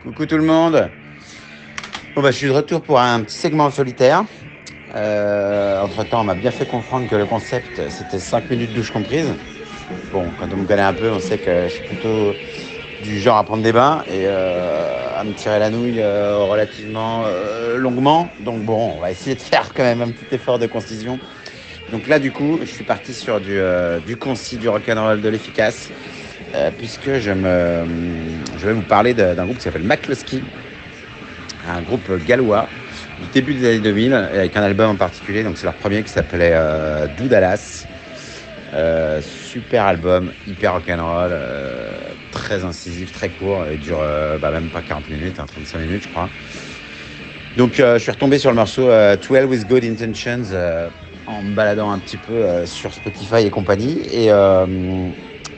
Coucou tout le monde. Bon bah, je suis de retour pour un petit segment solitaire. Euh, entre temps, on m'a bien fait comprendre que le concept c'était 5 minutes douche comprise. Bon, quand on me connaît un peu, on sait que je suis plutôt du genre à prendre des bains et euh, à me tirer la nouille euh, relativement euh, longuement. Donc bon, on va essayer de faire quand même un petit effort de concision. Donc là, du coup, je suis parti sur du, euh, du concis, du rock'n'roll, de l'efficace, euh, puisque je, vais vous parler d'un groupe qui s'appelle McCluskey, un groupe gallois du début des années 2000, avec un album en particulier. Donc c'est leur premier qui s'appelait euh, Do Dallas. Euh, super album, hyper rock'n'roll, euh, très incisif, très court, il dure bah, même pas 40 minutes, hein, 35 minutes je crois. Donc je suis retombé sur le morceau euh, 12 with Good Intentions en me baladant un petit peu sur Spotify et compagnie et,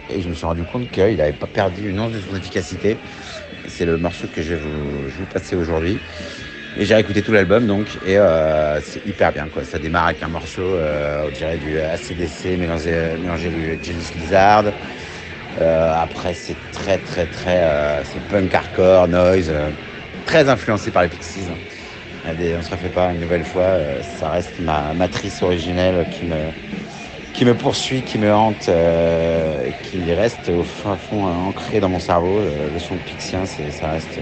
et je me suis rendu compte qu'il n'avait pas perdu une once de son efficacité. C'est le morceau que je vais vous, je vous passer aujourd'hui. Et j'ai écouté tout l'album donc et euh, c'est hyper bien quoi. Ça démarre avec un morceau, euh, on dirait du ACDC mélangé, mélangé du Genesis Lizard. Euh, après c'est très très très euh, c'est punk hardcore, noise, euh, très influencé par les Pixies. Euh, des- on se refait pas une nouvelle fois, euh, ça reste ma matrice originelle qui me qui me poursuit, qui me hante, euh, qui reste au fond euh, ancré dans mon cerveau. Euh, le son Pixien, ça reste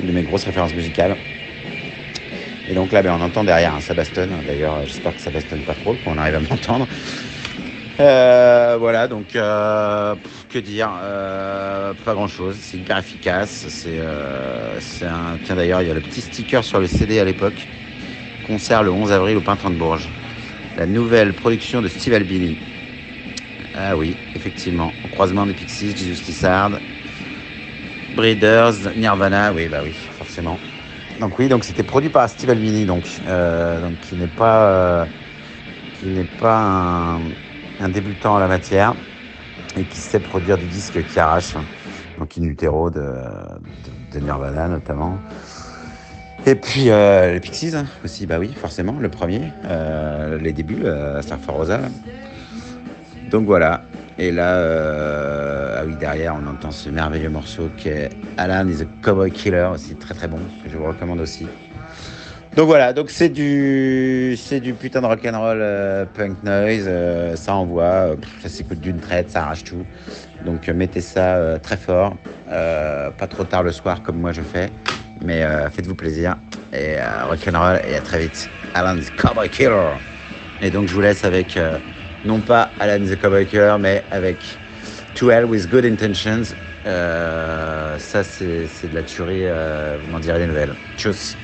une de mes grosses références musicales. Et donc là, ben, on entend derrière un Sabaston. D'ailleurs, j'espère que ça bastonne pas trop, qu'on arrive à m'entendre. Voilà, donc que dire Pas grand chose. C'est hyper efficace. C'est un. Tiens, d'ailleurs, il y a le petit sticker sur le CD à l'époque. Concert le 11 avril au Printemps de Bourges. La nouvelle production de Steve Albini. Ah oui, effectivement. Croisement des Pixies, Jesus Lizard, Breeders, Nirvana. Oui, bah oui, forcément. Donc oui, donc c'était produit par Steve Albini, donc, euh, qui n'est pas, euh, qui n'est pas un, débutant en la matière et qui sait produire du disque qui arrache. Donc in utero de Nirvana notamment. Et puis euh, les Pixies hein, aussi, bah oui, forcément, le premier, euh, les débuts, euh, Surfer Rosa. là. Donc voilà. Et là, ah oui, derrière, on entend ce merveilleux morceau qui est Alan is a Cowboy Killer, aussi très très bon, que je vous recommande aussi. Donc voilà, donc c'est du, c'est du putain de rock'n'roll euh, punk noise, ça envoie, ça s'écoute d'une traite, ça arrache tout. Donc mettez ça très fort, pas trop tard le soir comme moi je fais, mais euh, faites-vous plaisir et euh, rock'n'roll et à très vite. Alan's Cowboy Killer. Et donc je vous laisse avec euh, non pas Alan the Cowboy Killer, mais avec To Hell with Good Intentions. Euh, ça c'est c'est de la tuerie, euh, vous m'en direz des nouvelles. Tchuss